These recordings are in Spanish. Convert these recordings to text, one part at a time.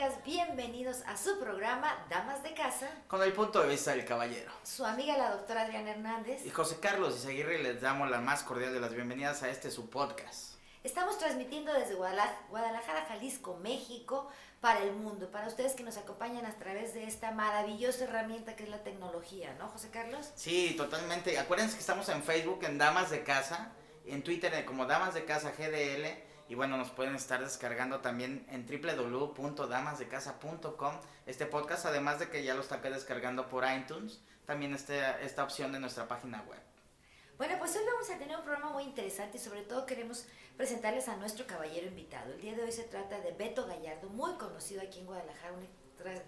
amigas, bienvenidos a su programa Damas de Casa. Con el punto de vista del caballero. Su amiga la doctora Adriana Hernández. Y José Carlos Izaguirre les damos la más cordial de las bienvenidas a este su podcast. Estamos transmitiendo desde Guadalajara, Jalisco, México, para el mundo, para ustedes que nos acompañan a través de esta maravillosa herramienta que es la tecnología, ¿no, José Carlos? Sí, totalmente. Acuérdense que estamos en Facebook en Damas de Casa, en Twitter como Damas de Casa GDL y bueno, nos pueden estar descargando también en www.damasdecasa.com este podcast, además de que ya lo está descargando por iTunes, también este, esta opción de nuestra página web. Bueno, pues hoy vamos a tener un programa muy interesante y sobre todo queremos presentarles a nuestro caballero invitado. El día de hoy se trata de Beto Gallardo, muy conocido aquí en Guadalajara, un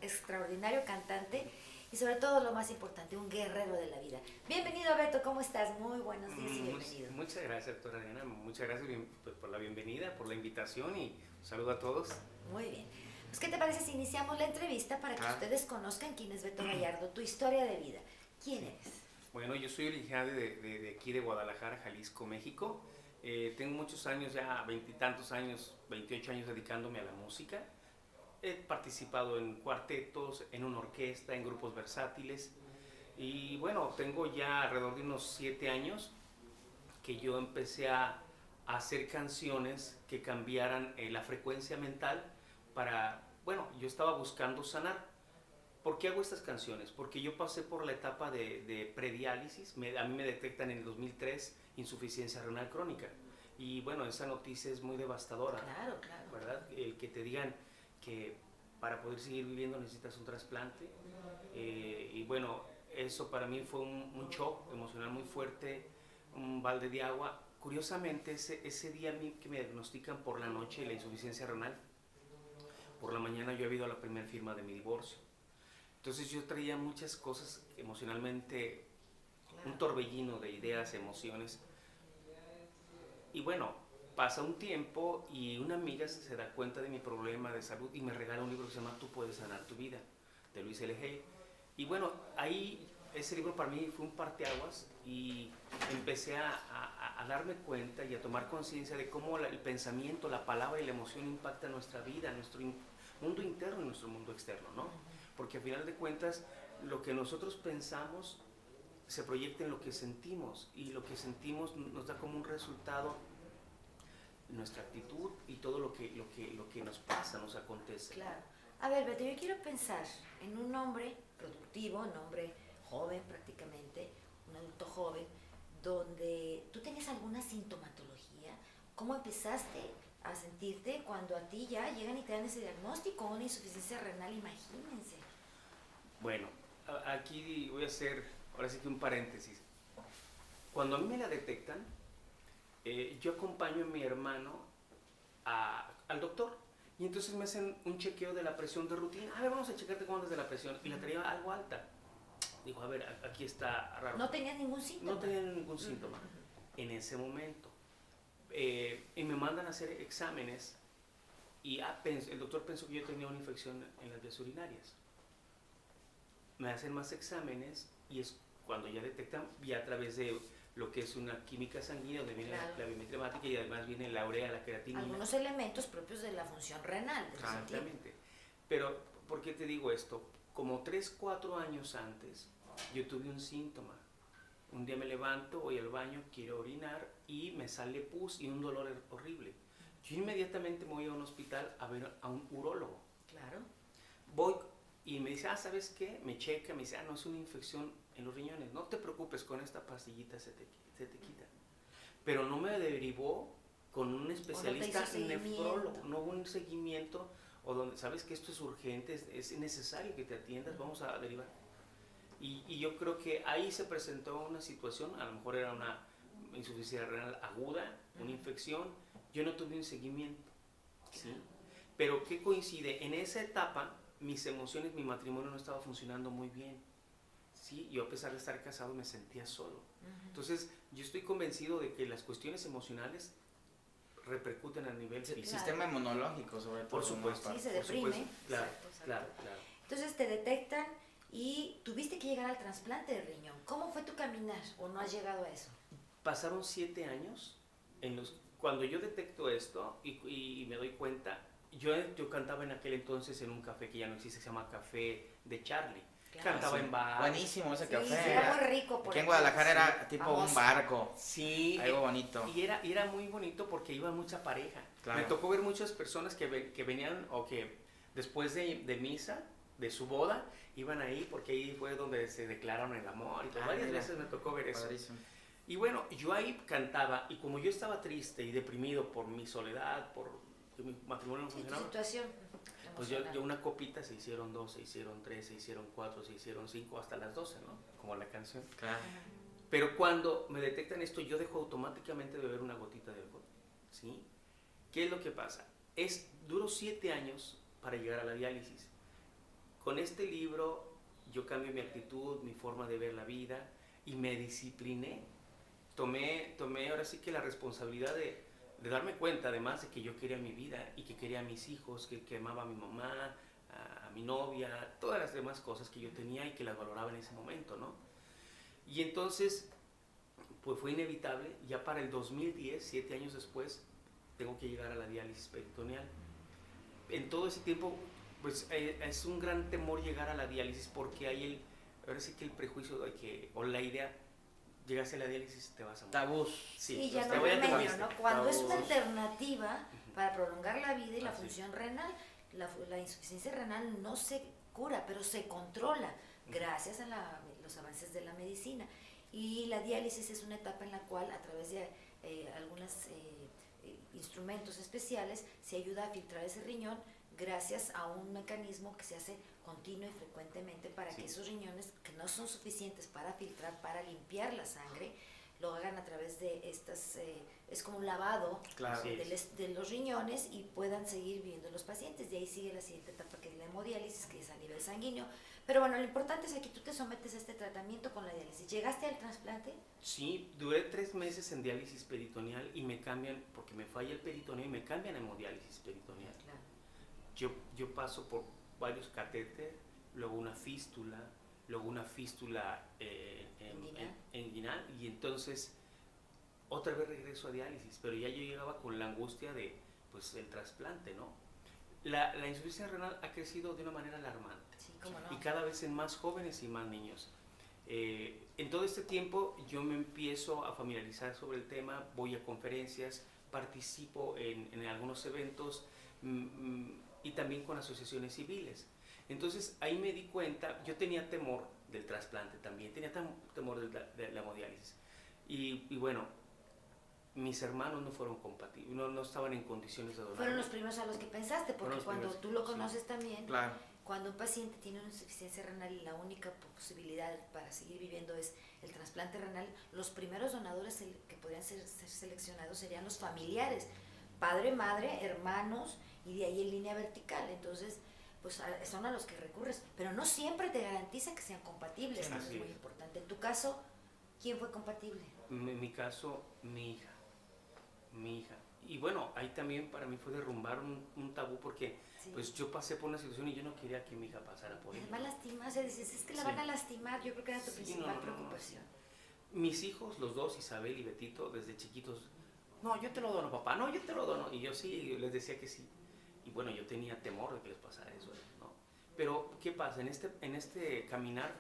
extraordinario cantante y sobre todo lo más importante, un guerrero de la vida. Bienvenido Beto, ¿cómo estás? Muy buenos días y mm, bienvenido. Muchas gracias, doctora Diana, muchas gracias pues, por la bienvenida, por la invitación y un saludo a todos. Muy bien. Pues, ¿qué te parece si iniciamos la entrevista para que ah. ustedes conozcan quién es Beto Gallardo, tu historia de vida? ¿Quién eres? Bueno, yo soy originario de, de, aquí de Guadalajara, Jalisco, México. Eh, tengo muchos años, ya veintitantos años, 28 años dedicándome a la música he participado en cuartetos, en una orquesta, en grupos versátiles. Y bueno, tengo ya alrededor de unos siete años que yo empecé a, hacer canciones que cambiaran eh, la frecuencia mental para, bueno, yo estaba buscando sanar. ¿Por qué hago estas canciones? Porque yo pasé por la etapa de, de prediálisis, a mí me detectan en el 2003 insuficiencia renal crónica. Y bueno, esa noticia es muy devastadora. Claro, claro. ¿Verdad? El que te digan, que para poder seguir viviendo necesitas un trasplante. Eh, y bueno, eso para mí fue un, shock emocional muy fuerte, un balde de agua. Curiosamente, ese, ese día a mí que me diagnostican por la noche la insuficiencia renal, por la mañana yo he ido a la primera firma de mi divorcio. Entonces yo traía muchas cosas emocionalmente, un torbellino de ideas, emociones. Y bueno, pasa un tiempo y una amiga se da cuenta de mi problema de salud y me regala un libro que se llama Tú puedes sanar tu vida, de Luis L. Hay. Y bueno, ahí ese libro para mí fue un parteaguas y empecé a, a, darme cuenta y a tomar conciencia de cómo el pensamiento, la palabra y la emoción impactan nuestra vida, nuestro mundo interno y nuestro mundo externo, ¿no? Porque al final de cuentas, lo que nosotros pensamos se proyecta en lo que sentimos y lo que sentimos nos da como un resultado nuestra actitud y todo lo que, lo que, lo que nos pasa, nos acontece. Claro. A ver, Beto, yo quiero pensar en un hombre productivo, un hombre joven prácticamente, un adulto joven, donde tú tenías alguna sintomatología. ¿Cómo empezaste a sentirte cuando a ti ya llegan y te dan ese diagnóstico, una insuficiencia renal, imagínense? Bueno, aquí voy a hacer, ahora sí que un paréntesis. Cuando a mí me la detectan, eh, yo acompaño a mi hermano al doctor y entonces me hacen un chequeo de la presión de rutina. A ver, vamos a checarte cómo andas de la presión. Y la traía algo alta. Digo, a ver, aquí está raro. ¿No tenía ningún síntoma? No tenía ningún síntoma en ese momento. Eh, y me mandan a hacer exámenes y ah, el doctor pensó que yo tenía una infección en las vías urinarias. Me hacen más exámenes y es cuando ya detectan, ya a través de lo que es una química sanguínea, donde viene la, biometría hemática y además viene la urea, la creatina. Algunos elementos propios de la función renal. Exactamente. Pero, ¿por qué te digo esto? Como 3, 4 años antes, yo tuve un síntoma. Un día me levanto, voy al baño, quiero orinar y me sale pus y un dolor horrible. Yo inmediatamente me voy a un hospital a ver a un urólogo. Claro. Voy y me dice, ah, ¿sabes qué? Me checa, me dice, ah, no, es una infección en los riñones. No te preocupes, con esta pastillita se te, se te quita. Pero no me derivó con un especialista nefrólogo, no hubo un seguimiento o donde sabes que esto es urgente, es, necesario que te atiendas, vamos a derivar. Y, y, yo creo que ahí se presentó una situación, a lo mejor era una insuficiencia renal aguda, una infección, yo no tuve un seguimiento, ¿sí? Pero ¿qué coincide? En esa etapa mis emociones, mi matrimonio no estaba funcionando muy bien. Sí, yo a pesar de estar casado me sentía solo. Entonces, yo estoy convencido de que las cuestiones emocionales repercuten a nivel El sistema inmunológico, sobre todo. Por supuesto. Sí, se deprime. Claro, claro, claro. Entonces te detectan y tuviste que llegar al trasplante de riñón. ¿Cómo fue tu caminar o no has llegado a eso? Pasaron siete años en los cuando yo detecto esto y, y me doy cuenta, yo, yo cantaba en aquel entonces en un café que ya no existe, se llama Café de Charlie. Claro. Cantaba Sí. en bar. Buenísimo ese Sí, café. sí, era- era muy rico. por Aquí en Guadalajara sí, era tipo famoso. un barco. Sí, Algo bonito. Y era, y era muy bonito porque iba mucha pareja. Claro. Me tocó ver muchas personas que, que venían o que después de, de misa, de su boda, iban ahí porque ahí fue donde se declararon el amor. Y todo. Ah, varias mira. veces me tocó ver eso. Padrísimo. Y bueno, yo ahí cantaba y como yo estaba triste y deprimido por mi soledad, por que mi matrimonio no funcionaba, situación. Pues yo, yo una copita se hicieron dos, se hicieron tres, se hicieron cuatro, se hicieron cinco, hasta las doce, ¿no? Como la canción. Claro. Pero cuando me detectan esto, yo dejo automáticamente de beber una gotita de alcohol. ¿Sí? ¿Qué es lo que pasa? Es, duró siete años para llegar a la diálisis. Con este libro yo cambié mi actitud, mi forma de ver la vida y me discipliné. Tomé, tomé ahora sí que la responsabilidad de, de darme cuenta además de que yo quería mi vida y que quería a mis hijos, que, que amaba a mi mamá, a, a mi novia, todas las demás cosas que yo tenía y que las valoraba en ese momento, ¿no? Y entonces, pues fue inevitable, ya para el 2010, siete años después, tengo que llegar a la diálisis peritoneal. En todo ese tiempo, pues eh, es un gran temor llegar a la diálisis porque hay el, ahora sí que el prejuicio de que, o la idea, llegas a la diálisis te vas a morir. Tabús. Sí, pues, ya no remedio, ¿no? Cuando es una alternativa para prolongar la vida y la función renal, la, la insuficiencia renal no se cura, pero se controla gracias a la- los avances de la medicina. Y la diálisis es una etapa en la cual, a través de eh, algunos instrumentos especiales, se ayuda a filtrar ese riñón gracias a un mecanismo que se hace continuo y frecuentemente para Sí. que esos riñones, que no son suficientes para filtrar, para limpiar la sangre, lo hagan a través de estas, eh, es como un lavado Claro. Así de, es. les- de los riñones y puedan seguir viendo los pacientes. De ahí sigue la siguiente etapa que es la hemodiálisis, que es a nivel sanguíneo. Pero bueno, lo importante es que tú te sometes a este tratamiento con la diálisis. ¿Llegaste al trasplante? Sí, duré tres meses en diálisis peritoneal y me cambian, porque me falla el peritoneo y me cambian a hemodiálisis peritoneal. Claro. Yo, yo paso por varios catéteres, luego una fístula, luego una fístula eh, en- Inguinal. en- inguinal y entonces otra vez regreso a diálisis, pero ya yo llegaba con la angustia de pues el trasplante, ¿no? La, la insuficiencia renal ha crecido de una manera alarmante Sí, no. y cada vez en más jóvenes y más niños. Eh, en todo este tiempo yo me empiezo a familiarizar sobre el tema, voy a conferencias, participo en, en algunos eventos mm, mm, y también con asociaciones civiles. Entonces ahí me di cuenta, yo tenía temor del trasplante también, tenía temor de la, de la hemodiálisis. Y, y bueno, mis hermanos no fueron compatibles, no, no estaban en condiciones de donar. Fueron los primeros a los que pensaste, porque cuando primeros, tú lo sí. conoces también, Claro. cuando un paciente tiene una insuficiencia renal y la única posibilidad para seguir viviendo es el trasplante renal, los primeros donadores que podrían ser, ser seleccionados serían los familiares, padre, madre, hermanos y de ahí en línea vertical. Entonces, pues son a los que recurres, pero no siempre te garantiza que sean compatibles, así es muy importante. En tu caso, ¿quién fue compatible? En mi caso, mi hija. Mi hija. Y bueno, ahí también para mí fue derrumbar un, un tabú porque Sí. pues yo pasé por una situación y yo no quería que mi hija pasara por ello. Además lastimarse, dices, es que la Sí. van a lastimar, yo creo que era tu Sí, principal no, no, no, preocupación. Mis hijos, los dos, Isabel y Betito, desde chiquitos, no, yo te lo dono, papá, no, yo te lo dono. Y yo sí, les decía que sí. Y bueno, yo tenía temor de que les pasara eso, ¿no? Pero, ¿qué pasa? En este, en este caminar,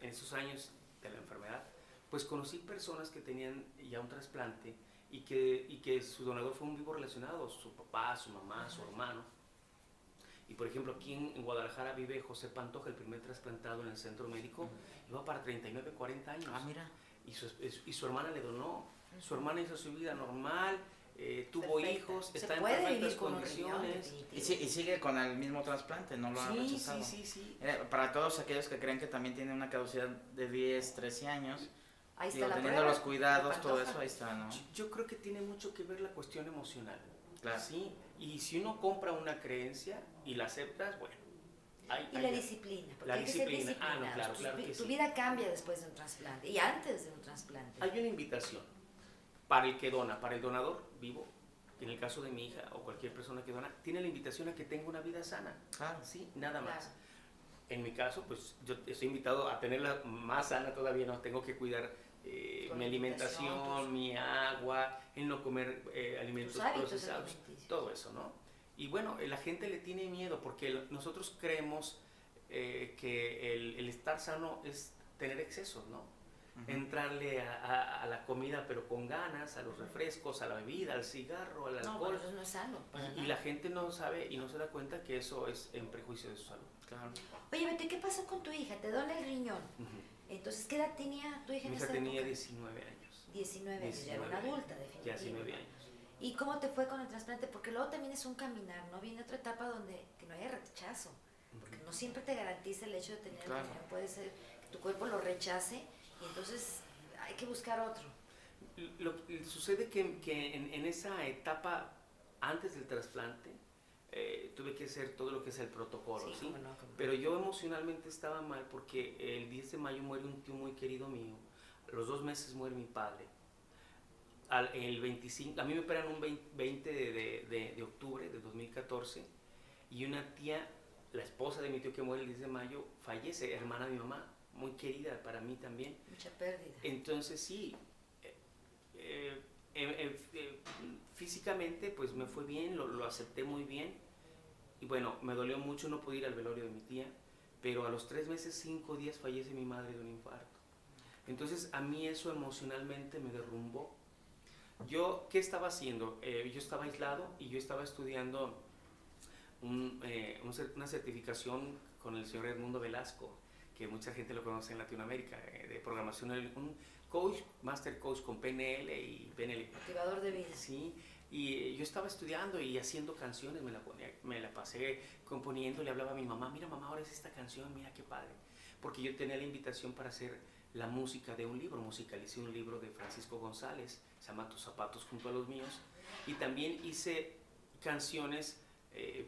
en esos años de la enfermedad, pues conocí personas que tenían ya un trasplante y que, y que su donador fue un vivo relacionado, su papá, su mamá, su hermano. Y por ejemplo, aquí en, Guadalajara vive José Pantoja, el primer trasplantado en el centro médico, iba para 39, 40 años Ah, mira. y su, y su hermana le donó. Su hermana hizo su vida normal, eh, tuvo Perfecta. hijos, está en perfectas condiciones. Y, si- y sigue con el mismo trasplante, no lo ha Sí, rechazado. sí, sí, sí. Eh, Para todos aquellos que creen que también tiene una caducidad de 10, 13 años, Ahí está digo, la teniendo prueba, los cuidados, todo eso, ahí está, ¿no? Yo- Yo creo que tiene mucho que ver la cuestión emocional. Claro. Sí, y si uno compra una creencia y la aceptas, bueno. hay- Y hay- la disciplina, porque La hay que ser disciplina. Ah, no, disciplinados. claro, Tu- claro que tu sí. vida cambia después de un trasplante y antes de un trasplante. Hay una invitación para el que dona, para el donador vivo, en el caso de mi hija o cualquier persona que dona, tiene la invitación a que tenga una vida sana. Claro. Sí, nada más. Claro. En mi caso, pues yo estoy invitado a tenerla más sana todavía, no tengo que cuidar eh, mi alimentación, tus- mi agua, el no comer eh, alimentos procesados, todo eso, ¿no? Y bueno, la gente le tiene miedo porque nosotros creemos eh, que el, el, estar sano es tener excesos, ¿no? Entrarle a, a, la comida pero con ganas, a los refrescos, a la bebida, al cigarro, al alcohol. No, eso no es sano. Y, y, la gente no sabe y no se da cuenta que eso es en prejuicio de su salud. Claro. Oye, Betty, ¿qué pasó con tu hija? Te dona el riñón. Entonces, ¿qué edad tenía tu hija Mi en hija esa tenía época? 19 años. 19 años, ya era una adulta, definitivamente. Ya 19 años. ¿Y cómo te fue con el trasplante? Porque luego también es un caminar, ¿no? Viene otra etapa donde que no haya rechazo. Porque no siempre te garantiza el hecho de tener Claro. el riñón. Puede ser que tu cuerpo lo rechace y entonces hay que buscar otro. Lo, sucede que, que en, en, esa etapa antes del trasplante eh, tuve que hacer todo lo que es el protocolo, Sí, ¿sí? cómo no, cómo no. Pero yo emocionalmente estaba mal porque el 10 de mayo muere un tío muy querido mío. A los dos meses muere mi padre. Al, el 25, a mí me operan un 20, 20 de, de, de, de octubre de 2014 y una tía, la esposa de mi tío que muere el 10 de mayo, fallece, hermana de mi mamá, muy querida para mí también. Mucha pérdida. Entonces sí, eh, eh, eh, eh, físicamente pues me fue bien, lo, lo, acepté muy bien. Y bueno, me dolió mucho no poder ir al velorio de mi tía, pero a los tres meses, cinco días fallece mi madre de un infarto. Entonces a mí eso emocionalmente me derrumbó. Yo, ¿qué estaba haciendo? Yo estaba aislado y yo estaba estudiando un, un, una certificación con el señor Edmundo Velasco, que mucha gente lo conoce en Latinoamérica, eh, de programación, un coach, master coach con PNL y PNL. Motivador de vida. Sí, y yo estaba estudiando y haciendo canciones, me la, ponía, me la pasé componiendo, le hablaba a mi mamá, mira mamá, ahora es esta canción, mira qué padre. Porque yo tenía la invitación para hacer la música de un libro, musicalicé un libro de Francisco González, se llama Tus zapatos junto a los míos, y también hice canciones, eh,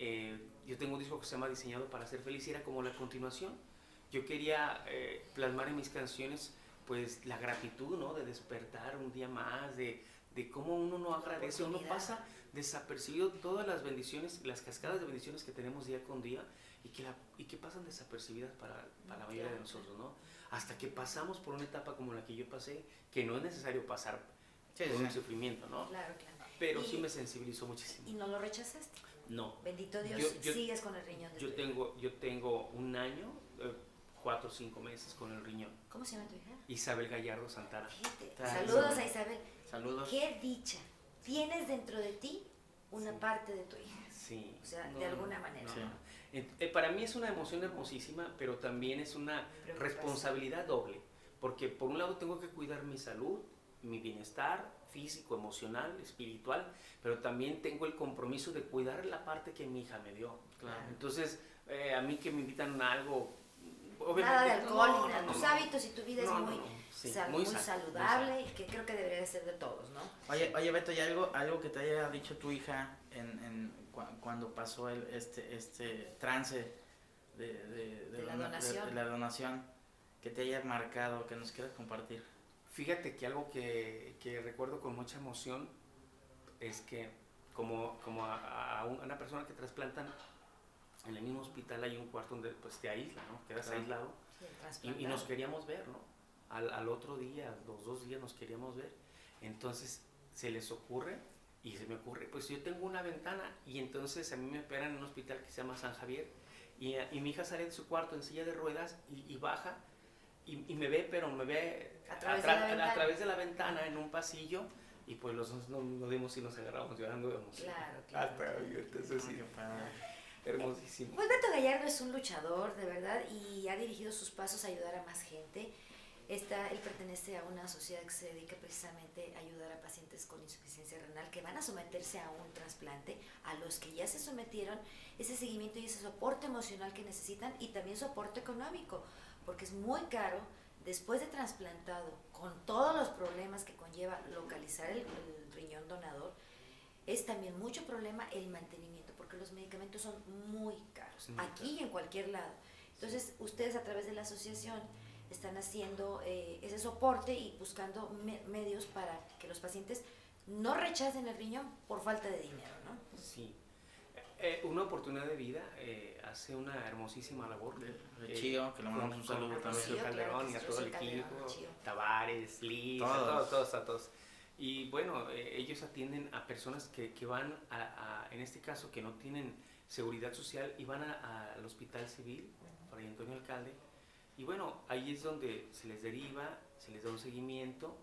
eh, yo tengo un disco que se llama Diseñado para ser feliz, y era como la continuación. Yo quería eh, plasmar en mis canciones pues la gratitud, ¿no? De despertar un día más, de, de cómo uno no agradece, uno pasa desapercibido todas las bendiciones, las cascadas de bendiciones que tenemos día con día y que, la, y que pasan desapercibidas para, para la mayoría de nosotros, ¿no? Hasta que pasamos por una etapa como la que yo pasé, que no es necesario pasar sí, por un sufrimiento, ¿no? Claro, claro. Pero y, sí me sensibilizó muchísimo. ¿Y no lo rechazaste? No. Bendito Dios, yo, yo, sigues con el riñón. De yo, tengo, yo tengo un año, eh, cuatro o cinco meses con el riñón. ¿Cómo se llama tu hija? Isabel Gallardo Santana. Saludos a Isabel. Saludos. Qué dicha. Tienes dentro de ti una sí. parte de tu hija. Sí. O sea, no, de alguna manera. No. Eh, eh, para mí es una emoción hermosísima, pero también es una responsabilidad doble. Porque por un lado tengo que cuidar mi salud, mi bienestar físico, emocional, espiritual, pero también tengo el compromiso de cuidar la parte que mi hija me dio. Claro. Entonces, eh, a mí que me invitan a algo, nada de alcohol, no, nada. tus hábitos y tu vida es muy, sí, sal, muy, muy sal, saludable muy y que creo que debería de ser de todos, ¿no? Oye, oye Beto, ¿y algo, algo que te haya dicho tu hija en, en cu cuando pasó el, este, este trance de, de, de, la donación. de, la donación que te haya marcado, que nos quieras compartir? Fíjate que algo que, que recuerdo con mucha emoción es que como, como a, a una persona que trasplantan en el mismo hospital hay un cuarto donde pues te aísla, ¿no? Quedas Claro. aislado Sí, y, y nos queríamos ver, ¿no? Al, al otro día, los dos días nos queríamos ver. Entonces se les ocurre y se me ocurre, pues yo tengo una ventana y entonces a mí me operan en un hospital que se llama San Javier y, y mi hija sale de su cuarto en silla de ruedas y, y baja y, y, me ve, pero me ve a través, a, a través, de la ventana en un pasillo y pues los dos nos, nos dimos y nos agarramos llorando de emoción. Claro, claro. Hasta entonces sí, hermosísimo. Pues Beto Gallardo es un luchador, de verdad, y ha dirigido sus pasos a ayudar a más gente. Está, él pertenece a una sociedad que se dedica precisamente a ayudar a pacientes con insuficiencia renal que van a someterse a un trasplante, a los que ya se sometieron, ese seguimiento y ese soporte emocional que necesitan y también soporte económico, porque es muy caro después de trasplantado, con todos los problemas que conlleva localizar el, el riñón donador, es también mucho problema el mantenimiento, porque los medicamentos son muy caros, Muy aquí y en cualquier lado. Entonces, ustedes a través de la asociación están haciendo eh, ese soporte y buscando me medios para que los pacientes no rechacen el riñón por falta de dinero, ¿no? Sí. Eh, una oportunidad de vida eh, hace una hermosísima labor. De, de Chío, que le mandamos un saludo también. Calderón claro, y a todo el equipo, Chío. Tavares, Liz, Todos. a todos, todos, a todos. Y bueno, eh, ellos atienden a personas que, que van a, en este caso, que no tienen seguridad social y van al hospital civil, Fray Antonio Alcalde. Y bueno, ahí es donde se les deriva, se les da un seguimiento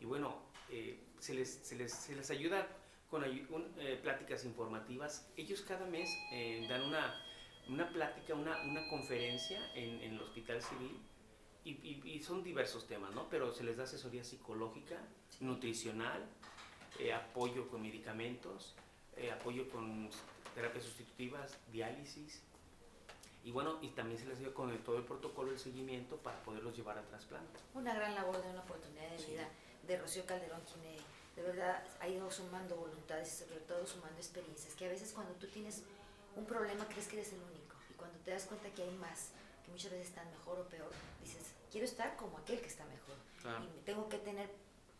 y bueno, eh, se, les, se, les, se, les, ayuda con eh, pláticas informativas. Ellos cada mes dan una, una plática, una, una conferencia en, en, el hospital civil y, y, son diversos temas, ¿no? Pero se les da asesoría psicológica, nutricional, eh, apoyo con medicamentos, eh, apoyo con terapias sustitutivas, diálisis. Y bueno, y también se les dio con todo el protocolo de seguimiento para poderlos llevar al trasplante. Una gran labor de una oportunidad de vida de Rocío Calderón, quien eh, de verdad ha ido sumando voluntades y sobre todo sumando experiencias, que a veces cuando tú tienes un problema crees que eres el único y cuando te das cuenta que hay más, que muchas veces están mejor o peor, dices, quiero estar como aquel que está mejor y tengo que tener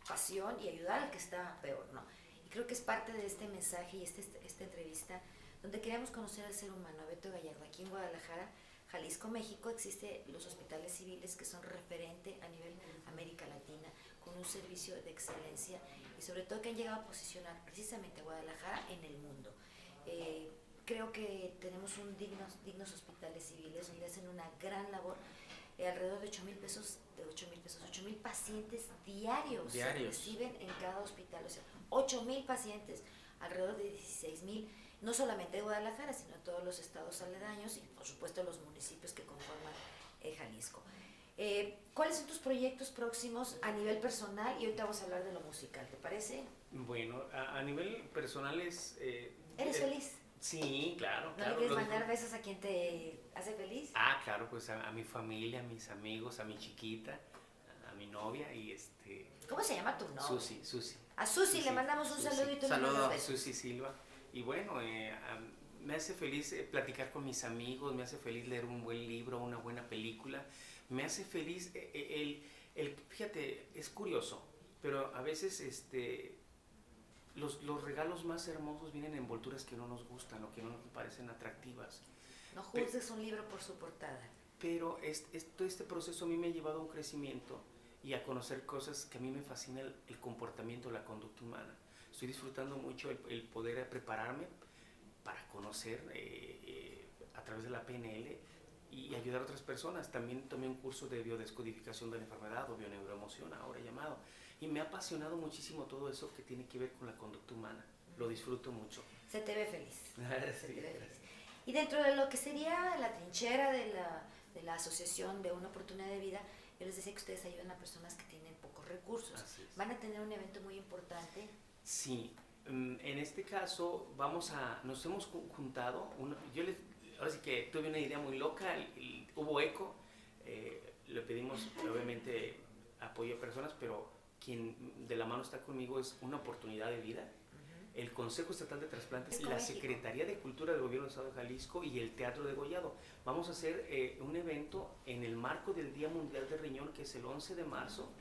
pasión y ayudar al que está peor, ¿no? Y creo que es parte de este mensaje y este, esta entrevista donde queremos conocer al ser humano, a Beto Gallardo. Aquí en Guadalajara, Jalisco, México, existen los hospitales civiles que son referente a nivel América Latina, con un servicio de excelencia y sobre todo que han llegado a posicionar precisamente a Guadalajara en el mundo. Eh, creo que tenemos un dignos, dignos hospitales civiles donde hacen una gran labor eh, alrededor de 8 mil pesos, de 8 mil pesos, 8 mil pacientes diarios, reciben en cada hospital, o sea, 8 mil pacientes, alrededor de 16 mil, no solamente de Guadalajara, sino de todos los estados aledaños y por supuesto los municipios que conforman eh, Jalisco. Eh, ¿Cuáles son tus proyectos próximos a nivel personal? Y ahorita vamos a hablar de lo musical, ¿te parece? Bueno, a, nivel personal es... ¿Eres feliz? Sí, claro. ¿No le quieres mandar besos a quien te hace feliz? Ah, claro, pues a, mi familia, a mis amigos, a mi chiquita, a, mi novia y este... ¿Cómo se llama tu novia? Susi, Susi. A Susi, le mandamos un saludo y tú Saludo. a Susi Silva. Y bueno, eh, me hace feliz eh, platicar con mis amigos, me hace feliz leer un buen libro, una buena película. Me hace feliz eh, el, el, fíjate, es curioso, pero a veces este los, los, regalos más hermosos vienen en envolturas que no nos gustan o que no nos parecen atractivas. No juzgues un libro por su portada. Pero este, este proceso a mí me ha llevado a un crecimiento y a conocer cosas que a mí me fascina el, comportamiento, la conducta humana. Estoy disfrutando mucho el, poder prepararme para conocer eh, eh, a través de la PNL y ayudar a otras personas. También tomé un curso de biodescodificación de la enfermedad o bioneuroemoción, ahora llamado. Y me ha apasionado muchísimo todo eso que tiene que ver con la conducta humana. Lo disfruto mucho. Se te ve feliz. Se te ve feliz. Y dentro de lo que sería la trinchera de la, de la asociación de una oportunidad de vida, yo les decía que ustedes ayudan a personas que tienen pocos recursos. ¿Van a tener un evento muy importante? Sí. Mm, en este caso, vamos a, nos hemos juntado, yo les, ahora sí que tuve una idea muy loca, hubo eco, eh, le pedimos obviamente apoyo a personas, pero quien de la mano está conmigo es una oportunidad de vida. El Consejo Estatal de Trasplantes, la Secretaría de Cultura del Gobierno del Estado de Jalisco y el Teatro de Gollado. Vamos a hacer eh, un evento en el marco del Día Mundial de Riñón, que es el 11 de marzo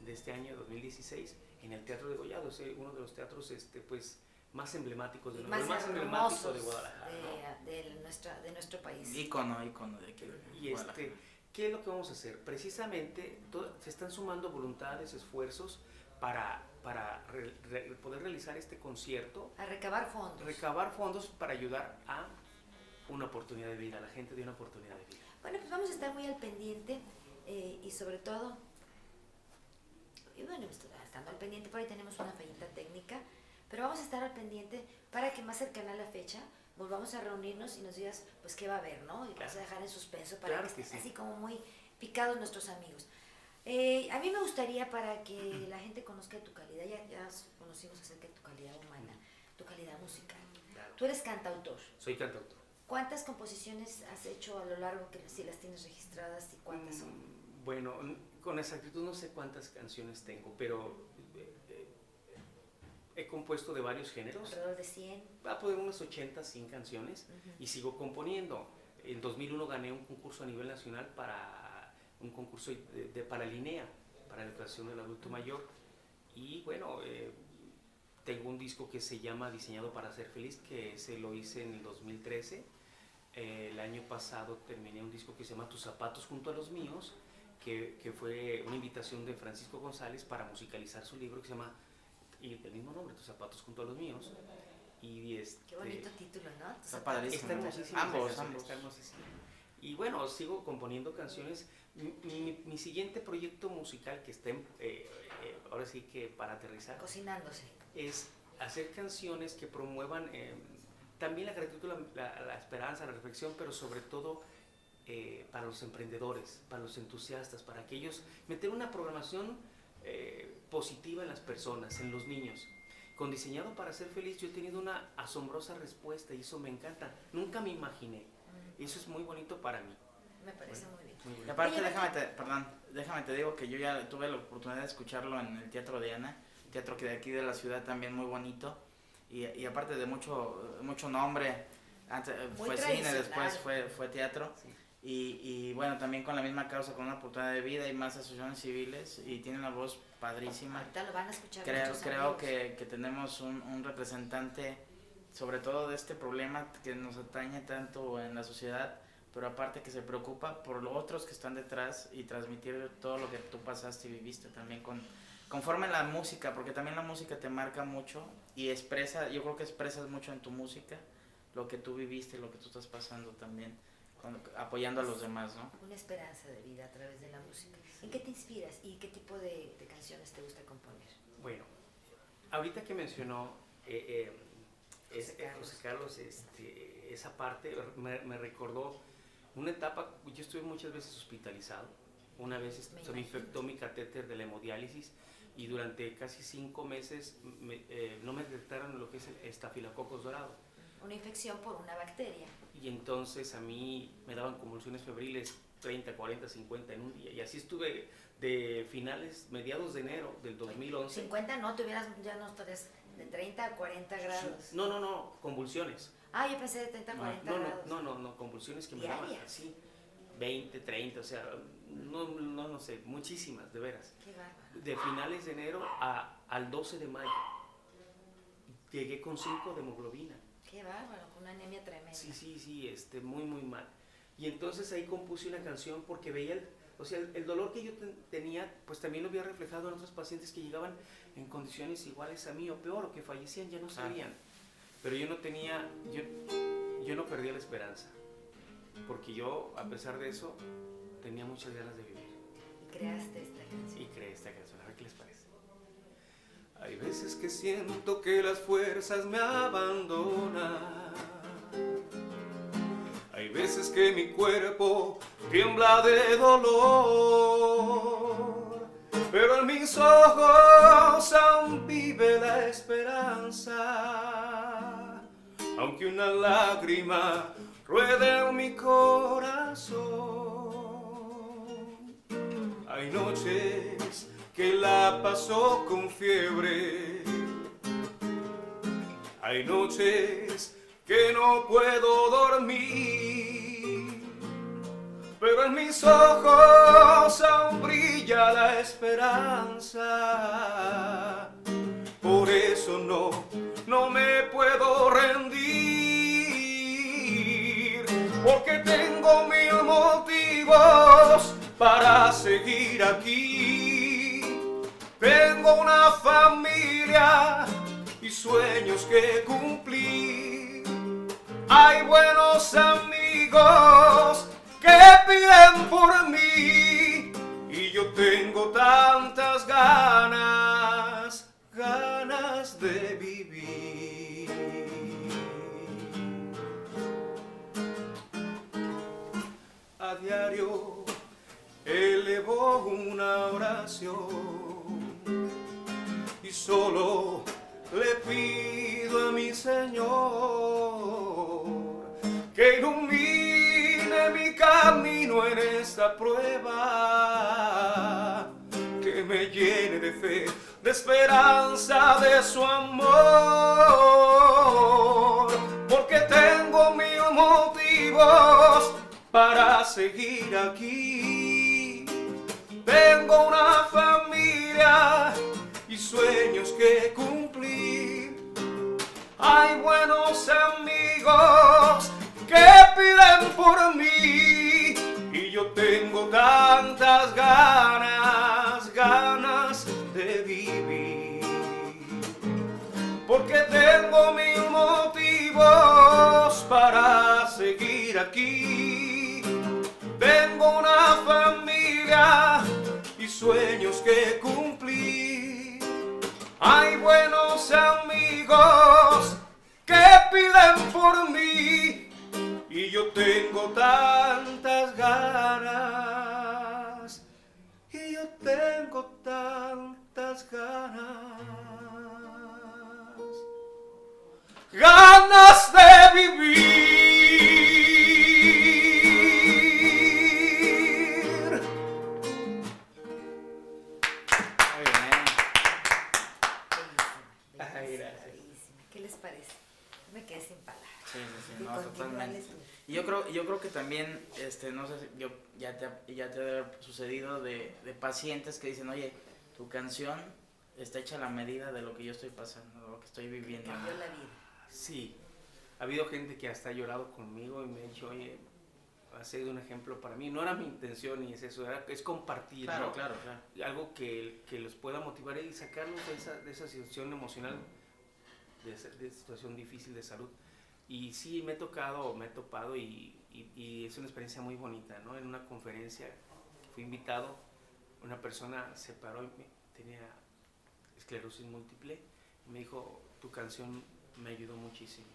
de este año 2016, en el Teatro de Gollado. Es eh, uno de los teatros este, pues, más emblemáticos de, más, más emblemático de Guadalajara. De, nuestra, de nuestro país. Ícono, ícono de aquí. y este, ¿qué es lo que vamos a hacer? Precisamente se están sumando voluntades, esfuerzos para, para poder realizar este concierto. A recabar fondos. Recabar fondos para ayudar a una oportunidad de vida, a la gente de una oportunidad de vida. Bueno, pues vamos a estar muy al pendiente eh, y sobre todo, y bueno, estando al pendiente, por ahí tenemos una fallita técnica, pero vamos a estar al pendiente para que más cercana a la fecha volvamos a reunirnos y nos digas, pues, qué va a haber, ¿no? Y vas a dejar en suspenso para que, estén así como muy picados nuestros amigos. Eh, a mí me gustaría para que la gente conozca tu calidad, ya, ya conocimos acerca de tu calidad humana, tu calidad musical. Tú eres cantautor. Soy cantautor. ¿Cuántas composiciones has hecho a lo largo que si las tienes registradas y cuántas son? Mm, bueno, con exactitud no sé cuántas canciones tengo, pero he compuesto de varios géneros. Alrededor de 100. Va a poder unas 80, 100 canciones y sigo componiendo. En 2001 gané un concurso a nivel nacional para un concurso de, para Linea, para la educación del adulto mayor. Y bueno, eh, tengo un disco que se llama Diseñado para ser feliz, que se lo hice en el 2013. Eh, el año pasado terminé un disco que se llama Tus zapatos junto a los míos, que, que fue una invitación de Francisco González para musicalizar su libro que se llama y del mismo nombre, tus zapatos junto a los míos. Y este, Qué bonito título, ¿no? Tus Está padrísimo. Ambos, ambos. está hermosísima. Y bueno, sigo componiendo canciones. Mi, mi- mi siguiente proyecto musical que está en, eh, eh, ahora sí que para aterrizar Cocinándose. es hacer canciones que promuevan eh, también la gratitud, la, la- la esperanza, la reflexión, pero sobre todo eh, para los emprendedores, para los entusiastas, para aquellos, meter una programación eh, positiva en las personas, en los niños. Con Diseñado para Ser Feliz yo he tenido una asombrosa respuesta y eso me encanta. Nunca me imaginé. Y eso es muy bonito para mí. Me parece muy bien. Muy Y bonito. aparte, Oye, déjame te, perdón, déjame te digo que yo ya tuve la oportunidad de escucharlo en el Teatro Diana, teatro que de aquí de la ciudad también muy bonito, y, y aparte de mucho, mucho nombre, antes, eh, fue cine, después fue, fue teatro, Sí. y, y bueno, también con la misma causa, con una oportunidad de vida y más asociaciones civiles, y tiene una voz padrísima. Ahorita lo van a escuchar Creo, creo que, que tenemos un, un representante, sobre todo de este problema que nos atañe tanto en la sociedad, pero aparte que se preocupa por los otros que están detrás y transmitir todo lo que tú pasaste y viviste también con conforme la música, porque también la música te marca mucho y expresa, yo creo que expresas mucho en tu música lo que tú viviste, lo que tú estás pasando también, con- apoyando a los demás, ¿no? Una esperanza de vida a través de la música. ¿En qué te inspiras y qué tipo de, de canciones te gusta componer? Bueno, ahorita que mencionó eh, eh, José Carlos. José Carlos, este, esa parte me, me recordó una etapa, yo estuve muchas veces hospitalizado, una vez Me se me infectó mi catéter de la hemodiálisis y durante casi cinco meses me- eh, no me detectaron lo que es el estafilococos dorado. Una infección por una bacteria. Y entonces a mí me daban convulsiones febriles 30, 40, 50 en un día. Y así estuve de finales, mediados de enero del 2011. 50 no, tuvieras, ya no estarías de 30 a 40 grados. No, no, no, convulsiones. Ah, yo pensé de 30 a No, 40 No, no, grados. no, no, no, convulsiones que me daban así. 20, 30, o sea, no, no, no sé, muchísimas, de veras. Qué bárbaro. De finales de enero a, al 12 de mayo. Llegué con 5 de hemoglobina. Qué bárbaro, con una anemia tremenda. Sí, sí, sí, este, muy, muy mal. Y entonces ahí compuse una canción porque veía el, o sea, el, el dolor que yo ten- tenía, pues también lo había reflejado en otros pacientes que llegaban en condiciones iguales a mí o peor, o que fallecían, ya no sabían. Pero yo no tenía, yo, yo no perdía la esperanza, porque yo, a pesar de eso, tenía muchas ganas de vivir. Y creaste esta canción. Y creé esta canción, a ver qué les parece. Hay veces que siento que las fuerzas me abandonan. Veces que mi cuerpo tiembla de dolor. Pero en mis ojos aún vive la esperanza. Aunque una lágrima ruede en mi corazón. Hay noches que la pasó con fiebre. Hay noches que no puedo dormir. Pero en mis ojos aún brilla la esperanza. Por eso no, no me puedo rendir. Porque tengo mil motivos para seguir aquí. Tengo una familia y sueños que cumplir. Hay buenos amigos que piden por mí. Y yo tengo tantas ganas, ganas de vivir. A diario elevo una oración y solo le pido a mi Señor que ilumine mi camino en esta prueba, que me llene de fe, de esperanza, de su amor, porque tengo mil motivos para seguir aquí. Tengo una familia y sueños que cumplir. Hay buenos amigos que piden por mí y yo tengo tantas ganas, ganas de vivir. Tengo mil motivos para seguir aquí. Tengo una familia y sueños que cumplir. Hay buenos amigos que piden por mí y yo tengo tantas ganas. Y yo tengo tantas ganas. Ganas de vivir. Totalmente. Y yo creo, yo creo que también, este, no sé, si- yo, ya te, ha- ya te haber sucedido de, de pacientes que dicen, oye, tu canción está hecha a la medida de lo que yo estoy pasando, de lo que estoy viviendo. Cambió la vida. Sí, ha habido gente que hasta ha llorado conmigo y me ha dicho, oye, ha sido un ejemplo para mí. No era mi intención ni es eso, era, es compartir, Claro, ¿no? claro, claro. algo que, que los pueda motivar y sacarlos de esa, de esa situación emocional, de esa, de esa situación difícil de salud. Y sí, me he tocado, me he topado y, y- y es una experiencia muy bonita, ¿no? En una conferencia que fui invitado, una persona se paró y me- tenía esclerosis múltiple y me dijo, tu canción me ayudó muchísimo.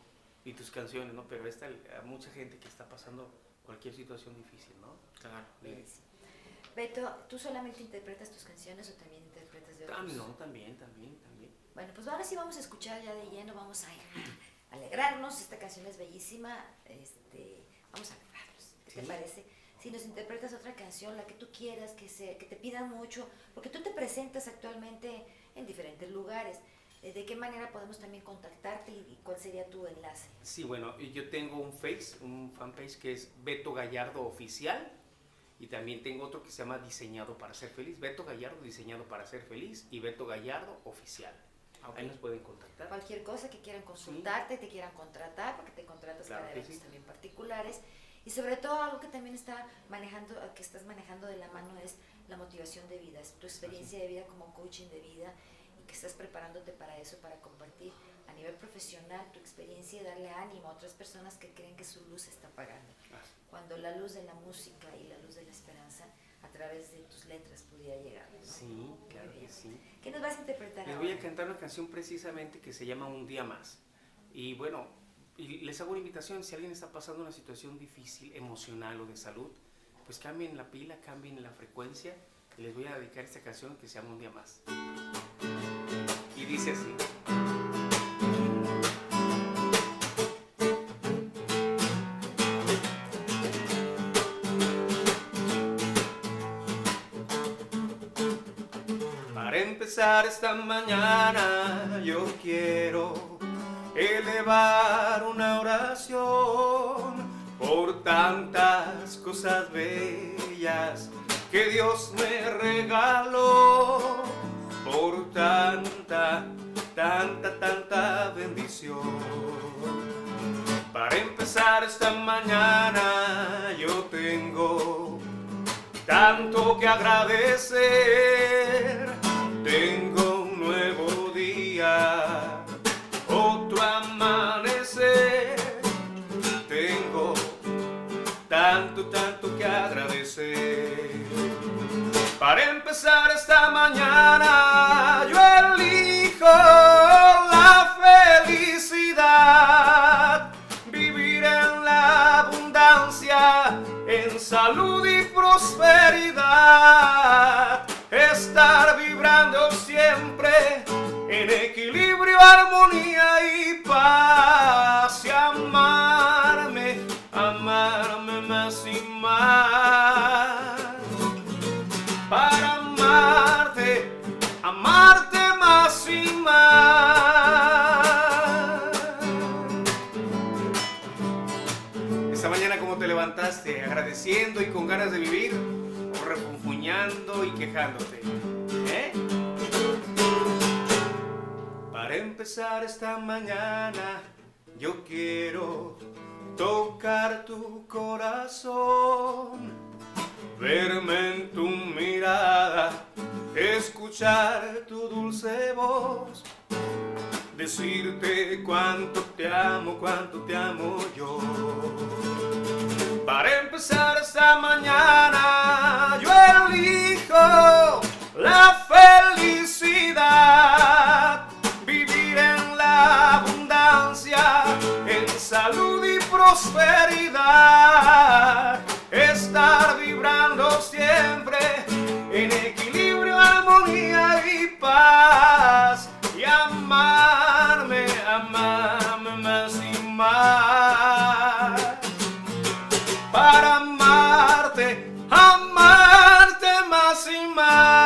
Y tus canciones, ¿no? Pero esta, a mucha gente que está pasando cualquier situación difícil, ¿no? claro. Bellísimo. Beto, ¿tú solamente interpretas tus canciones o también interpretas de otros? Tam- no, también, también, también. Bueno, pues ahora sí vamos a escuchar ya de lleno, vamos a alegrarnos. Esta canción es bellísima. Este, vamos a alegrarnos. ¿Qué te parece? Si nos interpretas otra canción, la que tú quieras, que, se, que te pidan mucho, porque tú te presentas actualmente en diferentes lugares. Eh, ¿De qué manera podemos también contactarte y, cuál sería tu enlace? Sí, bueno, y yo tengo un face, un fanpage que es Beto Gallardo Oficial y también tengo otro que se llama Diseñado para ser feliz. Beto Gallardo Diseñado para ser feliz y Beto Gallardo Oficial. Ok. Ahí nos pueden contactar. Cualquier cosa que quieran consultarte, te quieran contratar, porque te contratas Claro para eventos sí. también particulares. Y sobre todo algo que también está manejando, que estás manejando de la mano es la motivación de vida, es tu experiencia de vida como coaching de vida y que estás preparándote para eso, para compartir a nivel profesional tu experiencia y darle ánimo a otras personas que creen que su luz está apagando. Ah, Cuando la luz de la música y la luz de la esperanza a través de tus letras pudiera llegar. ¿no? Sí, claro que sí. ¿Qué nos vas a interpretar Les voy a cantar una canción precisamente que se llama Un día más. Y bueno, y les hago una invitación, si alguien está pasando una situación difícil, emocional o de salud, pues cambien la pila, cambien la frecuencia. Y les voy a dedicar esta canción que se llama Un día más. Y dice así. Empezar esta mañana yo quiero elevar una oración por tantas cosas bellas que Dios me regaló, por tanta, tanta, tanta bendición. Para empezar esta mañana yo tengo tanto que agradecer. Tengo un nuevo día, otro amanecer. Tengo tanto, tanto que agradecer. Para empezar esta mañana, yo elijo la felicidad, vivir en la abundancia, en salud y prosperidad, estar vibrando siempre en equilibrio, armonía y paz, y amarme, amarme más y más para amarte, amarte más y más. Esta mañana, ¿cómo te levantaste? ¿Agradeciendo y con ganas de vivir? ¿O refunfuñando y quejándote? ¿Eh? Para empezar esta mañana, yo quiero tocar tu corazón verme en tu mirada, escuchar tu dulce voz, decirte cuánto te amo, cuánto te amo yo. Para empezar esta mañana yo elijo la felicidad, vivir en la abundancia, en salud y prosperidad, estar vibrando siempre en equilibrio, armonía y paz y amarme, más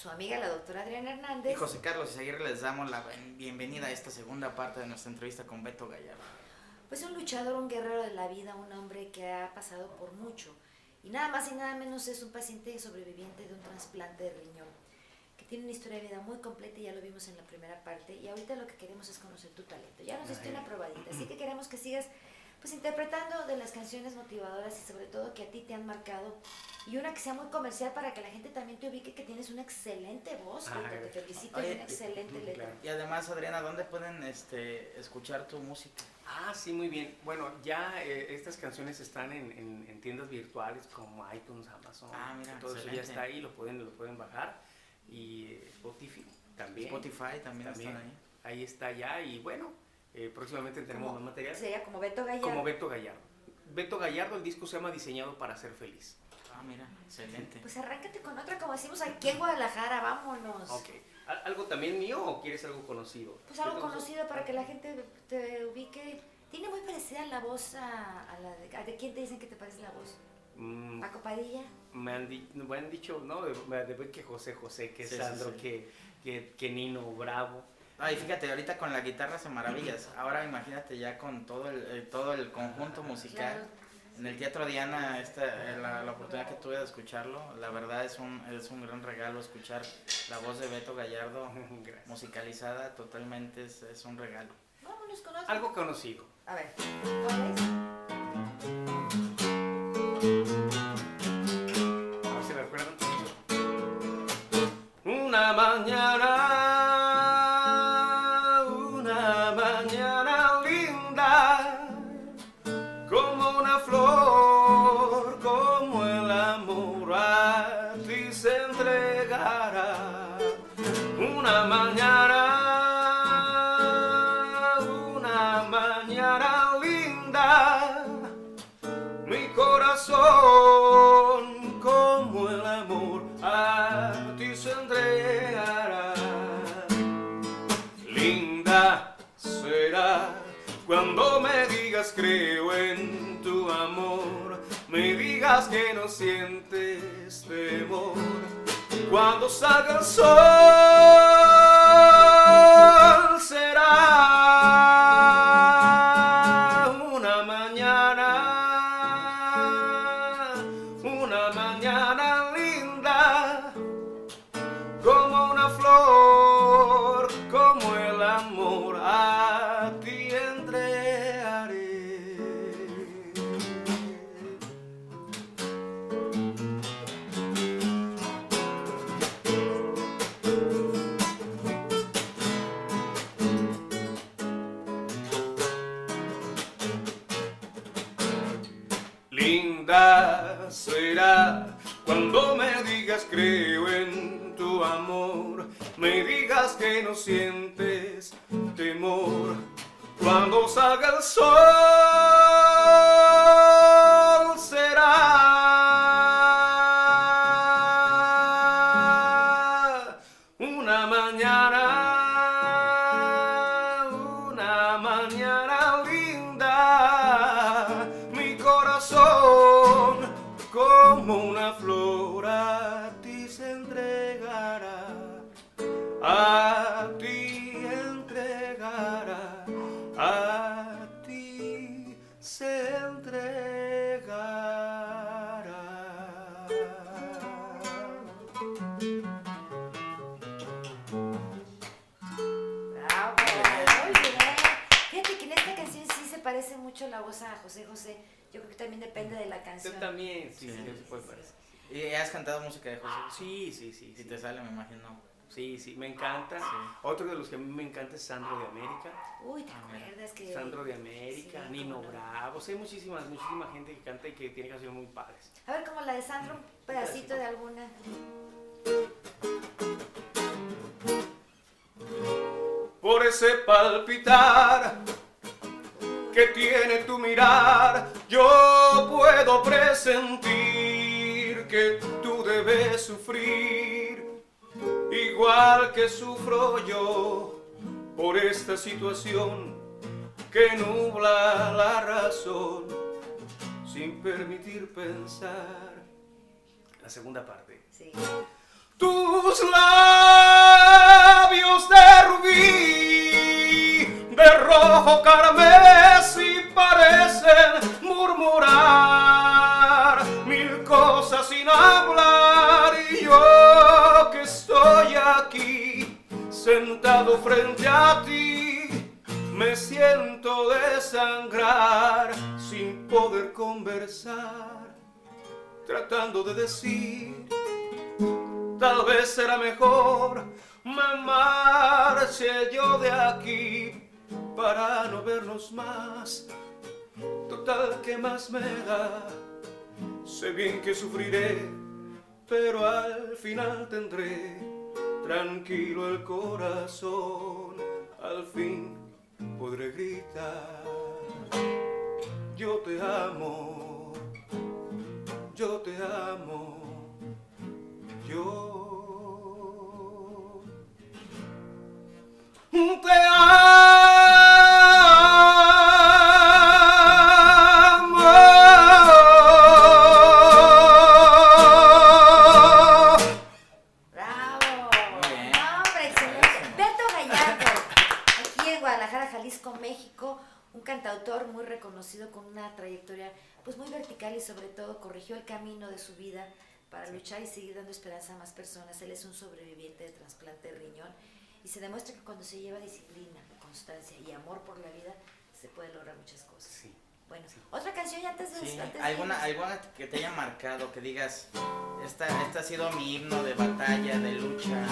Su amiga la doctora Adriana Hernández. Y José Carlos Izaguirre les damos la bienvenida a esta segunda parte de nuestra entrevista con Beto Gallardo. Pues un luchador, un guerrero de la vida, un hombre que ha pasado por mucho. Y nada más y nada menos es un paciente sobreviviente de un trasplante de riñón, que tiene una historia de vida muy completa y ya lo vimos en la primera parte. Y ahorita lo que queremos es conocer tu talento. Ya nos diste una probadita, así que queremos que sigas pues interpretando de las canciones motivadoras y sobre todo que a ti te han marcado. Y una que sea muy comercial para que la gente también te ubique que tienes una excelente voz, Ah, que te felicito Oye, y una excelente mm, letra. claro. Y además, Adriana, ¿dónde pueden este, escuchar tu música? Ah, sí, muy bien. Bueno, ya eh, estas canciones están en, en- en tiendas virtuales como iTunes, Amazon. Ah, mira, todo eso ya excelente. está ahí, lo pueden, lo pueden bajar. Y eh, Spotify también. Spotify también, También. están ahí. Ahí está ya y bueno, eh, próximamente tenemos Como- más material. Sería como Beto Gallardo. Como Beto Gallardo. Beto Gallardo, el disco se llama Diseñado para ser feliz. Ah, mira, excelente. Pues arráncate con otra, como decimos aquí en Guadalajara, vámonos. Ok. ¿Al- ¿Algo también mío o quieres algo conocido? Pues algo conocido para que la gente te ubique. Tiene muy parecida la voz a, a la de... ¿a ¿De quién te dicen que te parece la voz? mm, ¿Paco Padilla? me, han di- me han dicho, no, de, de que José José, que Sí, sí, Sandro, sí. Que, que, que Nino Bravo. Ay, fíjate, ahorita con la guitarra hace maravillas. Ahora imagínate ya con todo el, todo el conjunto musical. Claro. En el Teatro Diana, esta, eh, la, la oportunidad que tuve de escucharlo, la verdad es un, es un gran regalo escuchar la voz de Beto Gallardo Gracias. musicalizada, totalmente es, es un regalo. Vámonos con otro. Algo conocido. A ver, ¿cuál es? A ver si recuerdan. Una mañana, Cuando salga el sol sientes temor. Cuando salga el sol música de José? Sí, sí, sí. Si sí. te sale, me imagino. Sí, sí, me encanta. Sí. Otro de los que a mí me encanta es Sandro de América. Uy, ¿te Ah, acuerdas que...? Sandro de América, Sí, Nino no. Bravo. O sea, hay muchísimas, muchísima gente que canta y que tiene canciones muy padres. A ver, como la de Sandro, un pedacito de alguna. por ese palpitar que tiene tu mirar, yo puedo presentir que tú debes sufrir, igual que sufro yo por esta situación que nubla la razón sin permitir pensar. La segunda parte. Sí. Tus labios de rubí, de rojo carmesí parecen murmurar mil cosas sin hablar sentado frente a ti me siento desangrar sin poder conversar tratando de decir Tal vez será mejor me marche yo de aquí para no vernos más. Total, ¿qué más me da? Sé bien que sufriré, pero al final tendré tranquilo el corazón. Al fin podré gritar, yo te amo, yo te amo. Yo te amo. Y sobre todo corrigió el camino de su vida para luchar y seguir dando esperanza a más personas. Él es un sobreviviente de trasplante de riñón y se demuestra que cuando se lleva disciplina, constancia y amor por la vida se puede lograr muchas cosas. Sí. Bueno, otra canción ya antes de... Sí, antes de ¿alguna, irnos. alguna que te haya marcado, que digas, esta, esta ha sido mi himno de batalla, de lucha.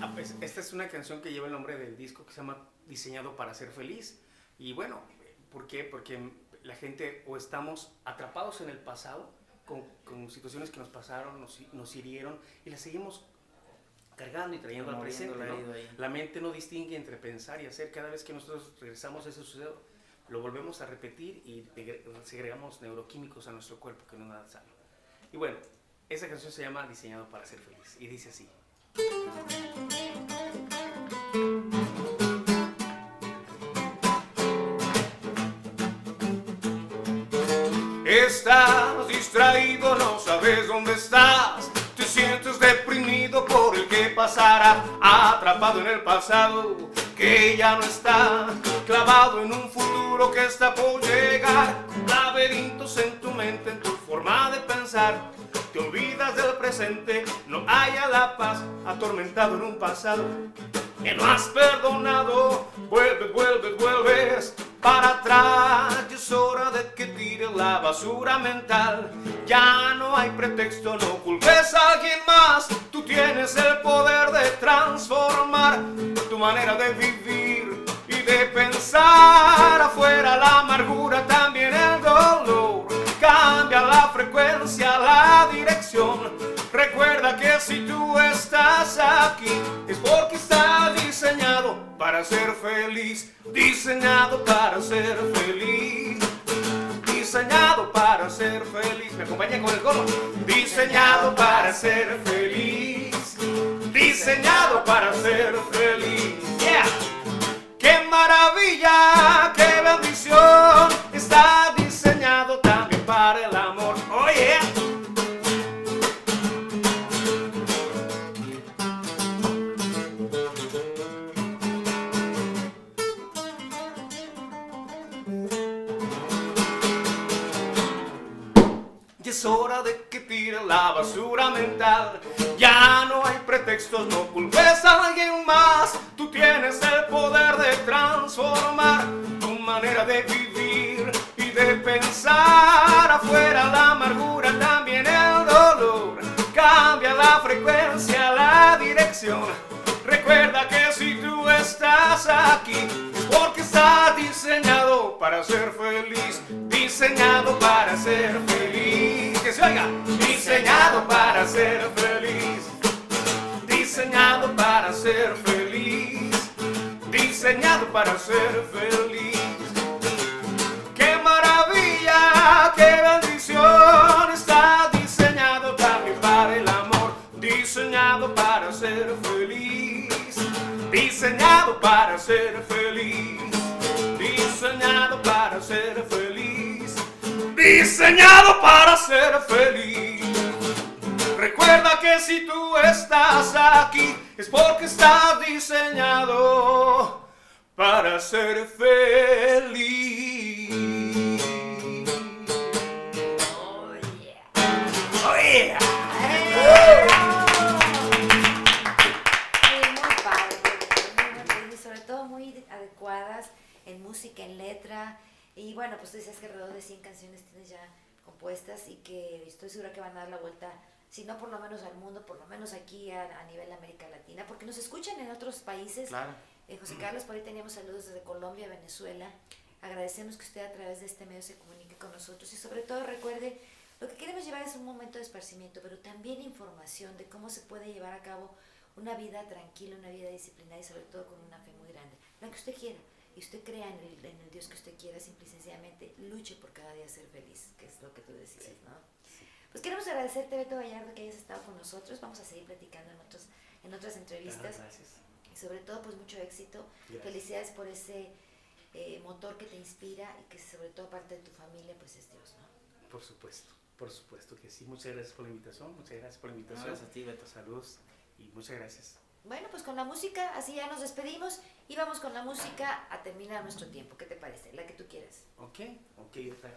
Ah, pues, esta es una canción que lleva el nombre del disco que se llama Diseñado para ser feliz. Y bueno, ¿por qué? Porque la gente o estamos atrapados en el pasado con, con situaciones que nos pasaron, nos, nos hirieron y las seguimos cargando y trayendo al presente. la ¿no? La mente no distingue entre pensar y hacer. Cada vez que nosotros regresamos a ese suceso, lo volvemos a repetir y segregamos neuroquímicos a nuestro cuerpo que no nada sano. Y bueno, esa canción se llama Diseñado para ser feliz y dice así. Estás distraído, no sabes dónde estás. Te sientes deprimido por el que pasará, atrapado en el pasado que ya no está, clavado en un futuro que está por llegar. Laberintos en tu mente, en tu forma de pensar. Te olvidas del presente, no haya la paz, atormentado en un pasado que no has perdonado. Vuelves, vuelves, vuelves para atrás. Es hora de que tires la basura mental. Ya no hay pretexto, no culpes a alguien más. Tú tienes el poder de transformar tu manera de vivir y de pensar. Afuera la amargura, también el dolor. Cambia la frecuencia, la dirección. Recuerda que si tú estás aquí es porque estás diseñado para ser feliz, diseñado para ser feliz, diseñado para ser feliz. Me acompaña con el coro. Diseñado para ser feliz, diseñado para ser feliz. Yeah. ¡Qué maravilla! ¡Qué bendición! Está diseñado también para el es hora de que tire la basura mental. Ya no hay pretextos, no culpes a alguien más. Tú tienes el poder de transformar tu manera de vivir y de pensar afuera la amargura, también el dolor. Cambia la frecuencia, la dirección. Recuerda que si tú estás aquí porque estás diseñado para ser feliz, diseñado para ser feliz. Que se oiga, diseñado para ser feliz, diseñado para ser feliz, diseñado para ser feliz. ¡Qué maravilla! ¡Qué bendición! Está diseñado también para el amor, diseñado para ser feliz, diseñado para ser feliz, diseñado para ser feliz, diseñado para ser feliz. Recuerda que si tú estás aquí es porque estás diseñado para ser feliz. Oh, yeah. Oh, yeah. Sí, muy padre, muy padre, y sobre todo muy adecuadas en música, en letra. Y bueno, pues tú decías que alrededor de 100 canciones tienes ya compuestas y que estoy segura que van a dar la vuelta, si no por lo menos al mundo, por lo menos aquí a, a nivel América Latina, porque nos escuchan en otros países. Claro. Eh, José Carlos, por ahí teníamos saludos desde Colombia, Venezuela. Agradecemos que usted a través de este medio se comunique con nosotros y sobre todo recuerde, lo que queremos llevar es un momento de esparcimiento, pero también información de cómo se puede llevar a cabo una vida tranquila, una vida disciplinada y sobre todo con una fe muy grande. La que usted quiera y usted crea en el, en el Dios que usted quiera, simple y sencillamente luche por cada día ser feliz, que es lo que tú decías, ¿no? Pues queremos agradecerte, Beto Gallardo, que hayas estado con nosotros. Vamos a seguir platicando en, otros, en otras entrevistas. Gracias. Y sobre todo, pues mucho éxito. Gracias. Felicidades por ese eh, motor que te inspira y que sobre todo parte de tu familia, pues es Dios, ¿no? Por supuesto, por supuesto que sí. Muchas gracias por la invitación, muchas gracias por la invitación. Gracias a ti, Beto. Saludos y muchas gracias. Bueno, pues con la música, así ya nos despedimos y vamos con la música a terminar nuestro tiempo. ¿Qué te parece? La que tú quieras. Ok, ok, está.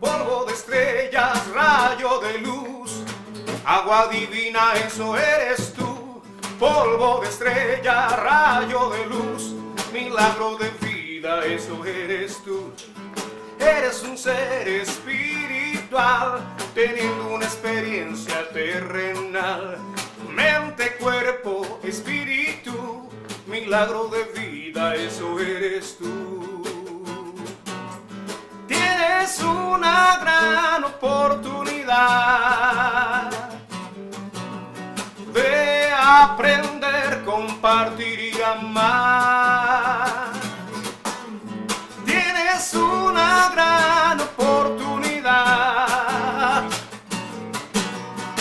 polvo de estrellas, rayo de luz, agua divina, eso eres tú. Polvo de estrella, rayo de luz, milagro de vida, eso eres tú. Eres un ser espiritual, teniendo una experiencia terrenal. Mente, cuerpo, espíritu, milagro de vida, eso eres tú. Tienes una gran oportunidad de aprender, compartir y amar. Tienes una gran oportunidad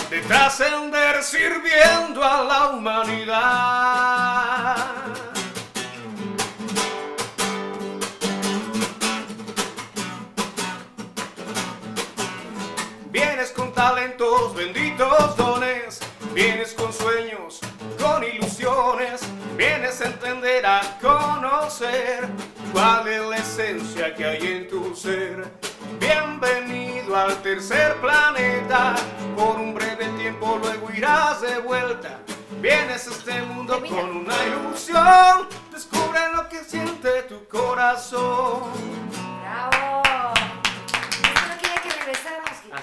de trascender sirviendo a la humanidad. Vienes con talentos, benditos dones. Vienes con sueños, con ilusiones. Vienes a entender, a conocer cuál es la esencia que hay en tu ser. Bienvenido al tercer planeta. Por un breve tiempo luego irás de vuelta. Vienes a este mundo con una ilusión. Descubre lo que siente tu corazón. ¡Bravo! Esto no quería que regresáramos.